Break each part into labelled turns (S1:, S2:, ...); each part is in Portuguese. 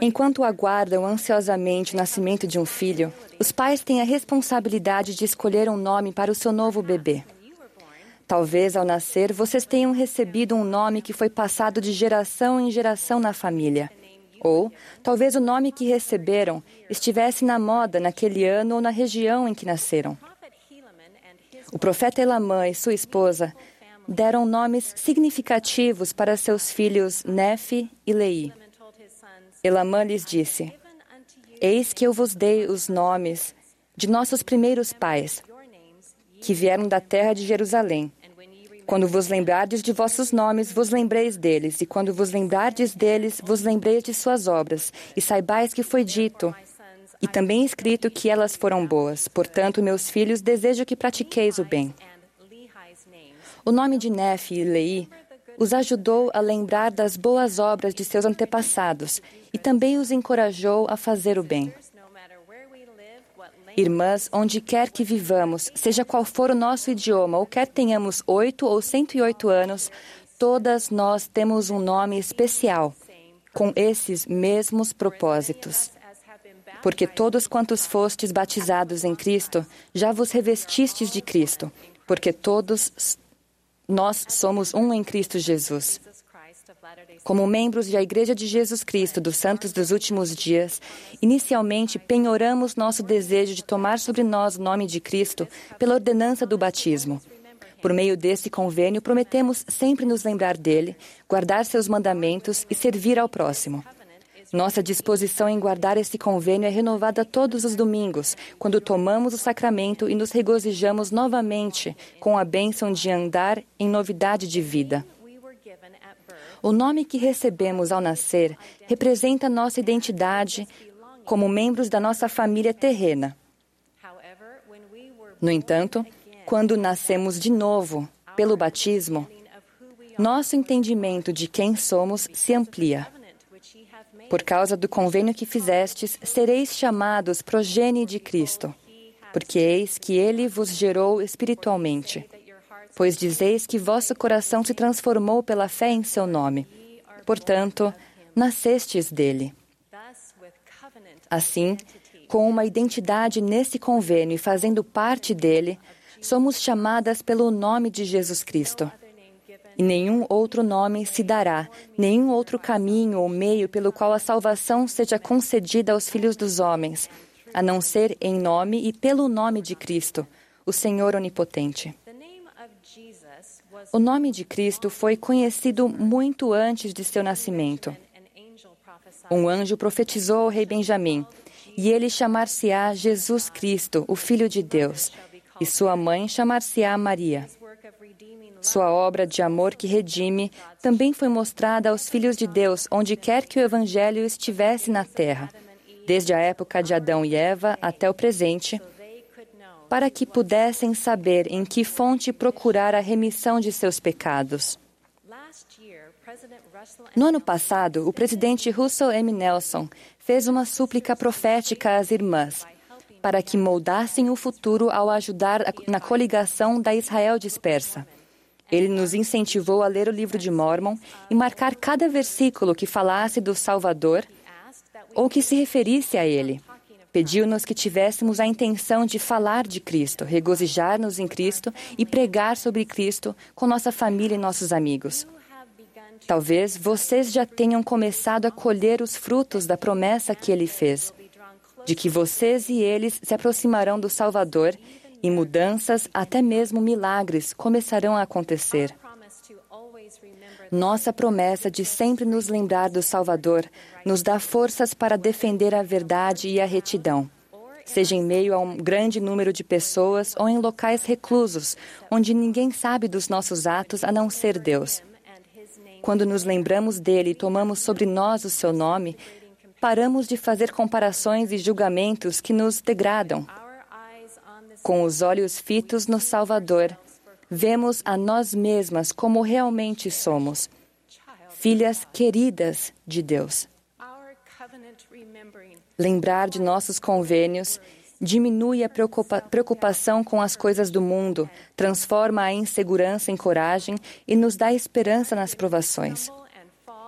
S1: Enquanto aguardam ansiosamente o nascimento de um filho, os pais têm a responsabilidade de escolher um nome para o seu novo bebê. Talvez ao nascer vocês tenham recebido um nome que foi passado de geração em geração na família. Ou talvez o nome que receberam estivesse na moda naquele ano ou na região em que nasceram. O profeta Elamã e sua esposa deram nomes significativos para seus filhos Nefe e Lei. Elamã lhes disse: Eis que eu vos dei os nomes de nossos primeiros pais, que vieram da terra de Jerusalém. Quando vos lembrardes de vossos nomes, vos lembreis deles, e quando vos lembrardes deles, vos lembreis de suas obras, e saibais que foi dito e também escrito que elas foram boas. Portanto, meus filhos, desejo que pratiqueis o bem. O nome de Nefe e Lei os ajudou a lembrar das boas obras de seus antepassados e também os encorajou a fazer o bem. Irmãs, onde quer que vivamos, seja qual for o nosso idioma, ou quer tenhamos oito ou cento e oito anos, todas nós temos um nome especial, com esses mesmos propósitos. Porque todos quantos fostes batizados em Cristo, já vos revestistes de Cristo, porque todos nós somos um em Cristo Jesus. Como membros da Igreja de Jesus Cristo dos Santos dos Últimos Dias, inicialmente penhoramos nosso desejo de tomar sobre nós o nome de Cristo pela ordenança do batismo. Por meio desse convênio, prometemos sempre nos lembrar dele, guardar seus mandamentos e servir ao próximo. Nossa disposição em guardar esse convênio é renovada todos os domingos, quando tomamos o sacramento e nos regozijamos novamente com a bênção de andar em novidade de vida. O nome que recebemos ao nascer representa nossa identidade como membros da nossa família terrena. No entanto, quando nascemos de novo, pelo batismo, nosso entendimento de quem somos se amplia. Por causa do convênio que fizestes, sereis chamados progenie de Cristo, porque eis que ele vos gerou espiritualmente pois dizeis que vosso coração se transformou pela fé em seu nome. Portanto, nascestes dele. Assim, com uma identidade nesse convênio e fazendo parte dele, somos chamadas pelo nome de Jesus Cristo. E nenhum outro nome se dará, nenhum outro caminho ou meio pelo qual a salvação seja concedida aos filhos dos homens, a não ser em nome e pelo nome de Cristo, o Senhor Onipotente. O nome de Cristo foi conhecido muito antes de seu nascimento. Um anjo profetizou ao rei Benjamim, e ele chamar-se-á Jesus Cristo, o Filho de Deus, e sua mãe chamar-se-á Maria. Sua obra de amor que redime também foi mostrada aos filhos de Deus, onde quer que o Evangelho estivesse na terra, desde a época de Adão e Eva até o presente, para que pudessem saber em que fonte procurar a remissão de seus pecados. No ano passado, o presidente Russell M. Nelson fez uma súplica profética às irmãs para que moldassem o futuro ao ajudar na coligação da Israel dispersa. Ele nos incentivou a ler o livro de Mormon e marcar cada versículo que falasse do Salvador ou que se referisse a ele. Pediu-nos que tivéssemos a intenção de falar de Cristo, regozijar-nos em Cristo e pregar sobre Cristo com nossa família e nossos amigos. Talvez vocês já tenham começado a colher os frutos da promessa que ele fez, de que vocês e eles se aproximarão do Salvador e mudanças, até mesmo milagres, começarão a acontecer. Nossa promessa de sempre nos lembrar do Salvador nos dá forças para defender a verdade e a retidão, seja em meio a um grande número de pessoas ou em locais reclusos, onde ninguém sabe dos nossos atos a não ser Deus. Quando nos lembramos dele e tomamos sobre nós o seu nome, paramos de fazer comparações e julgamentos que nos degradam. Com os olhos fitos no Salvador, vemos a nós mesmas como realmente somos, filhas queridas de Deus. Lembrar de nossos convênios diminui a preocupa preocupação com as coisas do mundo, transforma a insegurança em coragem e nos dá esperança nas provações.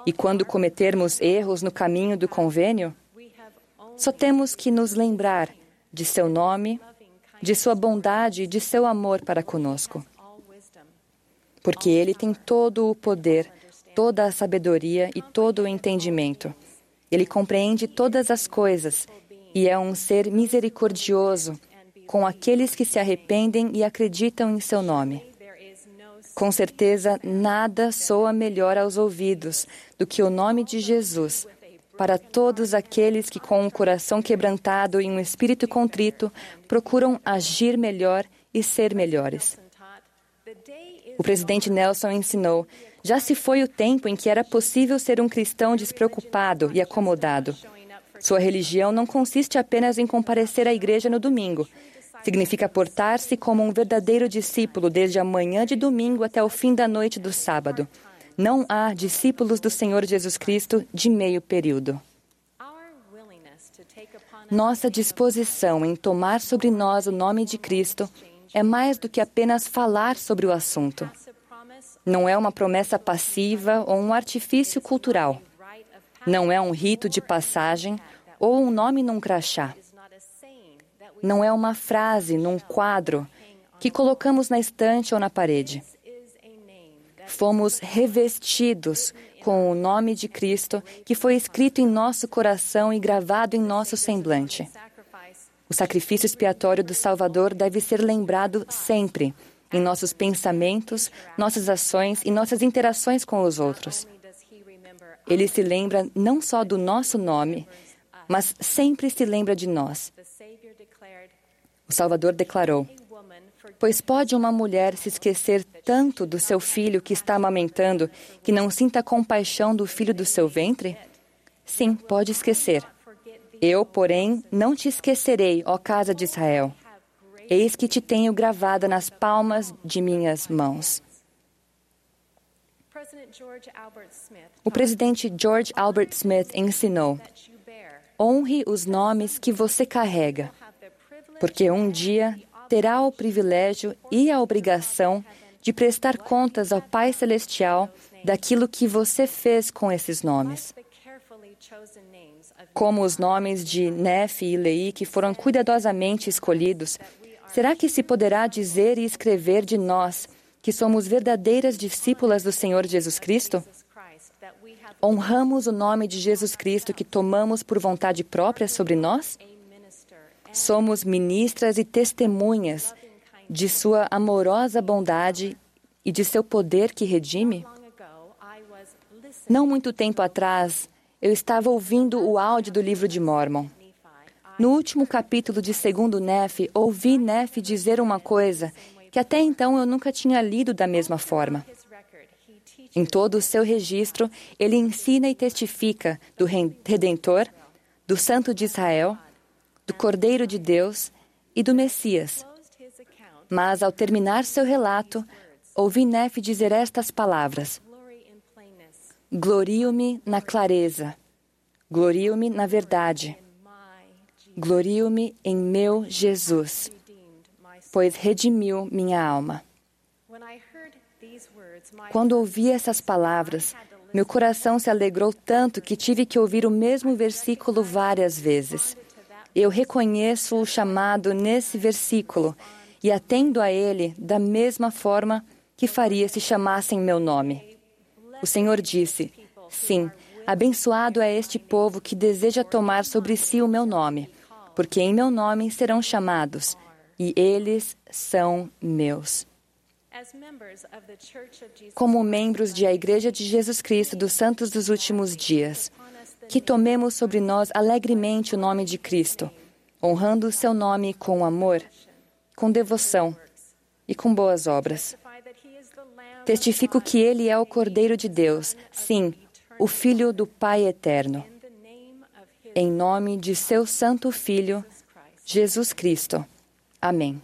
S1: E quando cometermos erros no caminho do convênio, só temos que nos lembrar de seu nome, de sua bondade e de seu amor para conosco. Porque Ele tem todo o poder, toda a sabedoria e todo o entendimento. Ele compreende todas as coisas e é um ser misericordioso com aqueles que se arrependem e acreditam em seu nome. Com certeza, nada soa melhor aos ouvidos do que o nome de Jesus para todos aqueles que, com um coração quebrantado e um espírito contrito, procuram agir melhor e ser melhores. O presidente Nelson ensinou: já se foi o tempo em que era possível ser um cristão despreocupado e acomodado. Sua religião não consiste apenas em comparecer à igreja no domingo, Significa portar-se como um verdadeiro discípulo desde a manhã de domingo até o fim da noite do sábado. Não há discípulos do Senhor Jesus Cristo de meio período. Nossa disposição em tomar sobre nós o nome de Cristo é mais do que apenas falar sobre o assunto. Não é uma promessa passiva ou um artifício cultural. Não é um rito de passagem ou um nome num crachá não é uma frase num quadro que colocamos na estante ou na parede. Fomos revestidos com o nome de Cristo que foi escrito em nosso coração e gravado em nosso semblante. O sacrifício expiatório do Salvador deve ser lembrado sempre em nossos pensamentos, nossas ações e nossas interações com os outros. Ele se lembra não só do nosso nome, mas sempre se lembra de nós. O Salvador declarou: Pois pode uma mulher se esquecer tanto do seu filho que está amamentando que não sinta compaixão do filho do seu ventre? Sim, pode esquecer. Eu, porém, não te esquecerei, ó casa de Israel. Eis que te tenho gravada nas palmas de minhas mãos. O presidente George Albert Smith ensinou: honre os nomes que você carrega porque um dia terá o privilégio e a obrigação de prestar contas ao Pai Celestial daquilo que você fez com esses nomes. Como os nomes de Nefe e Lei, que foram cuidadosamente escolhidos, será que se poderá dizer e escrever de nós que somos verdadeiras discípulas do Senhor Jesus Cristo? Honramos o nome de Jesus Cristo que tomamos por vontade própria sobre nós? Somos ministras e testemunhas de Sua amorosa bondade e de seu poder que redime? Não muito tempo atrás, eu estava ouvindo o áudio do livro de Mormon. No último capítulo de Segundo Nefe, ouvi Nefe dizer uma coisa que até então eu nunca tinha lido da mesma forma. Em todo o seu registro, ele ensina e testifica do Redentor, do Santo de Israel, do Cordeiro de Deus e do Messias. Mas, ao terminar seu relato, ouvi Nefe dizer estas palavras: Glorio-me na clareza, glorio-me na verdade, glorio-me em meu Jesus, pois redimiu minha alma. Quando ouvi essas palavras, meu coração se alegrou tanto que tive que ouvir o mesmo versículo várias vezes. Eu reconheço o chamado nesse versículo e atendo a ele da mesma forma que faria se chamassem meu nome. O Senhor disse: Sim, abençoado é este povo que deseja tomar sobre si o meu nome, porque em meu nome serão chamados, e eles são meus. Como membros de a Igreja de Jesus Cristo dos Santos dos Últimos Dias, que tomemos sobre nós alegremente o nome de Cristo, honrando o seu nome com amor, com devoção e com boas obras. Testifico que ele é o Cordeiro de Deus, sim, o Filho do Pai eterno. Em nome de seu Santo Filho, Jesus Cristo. Amém.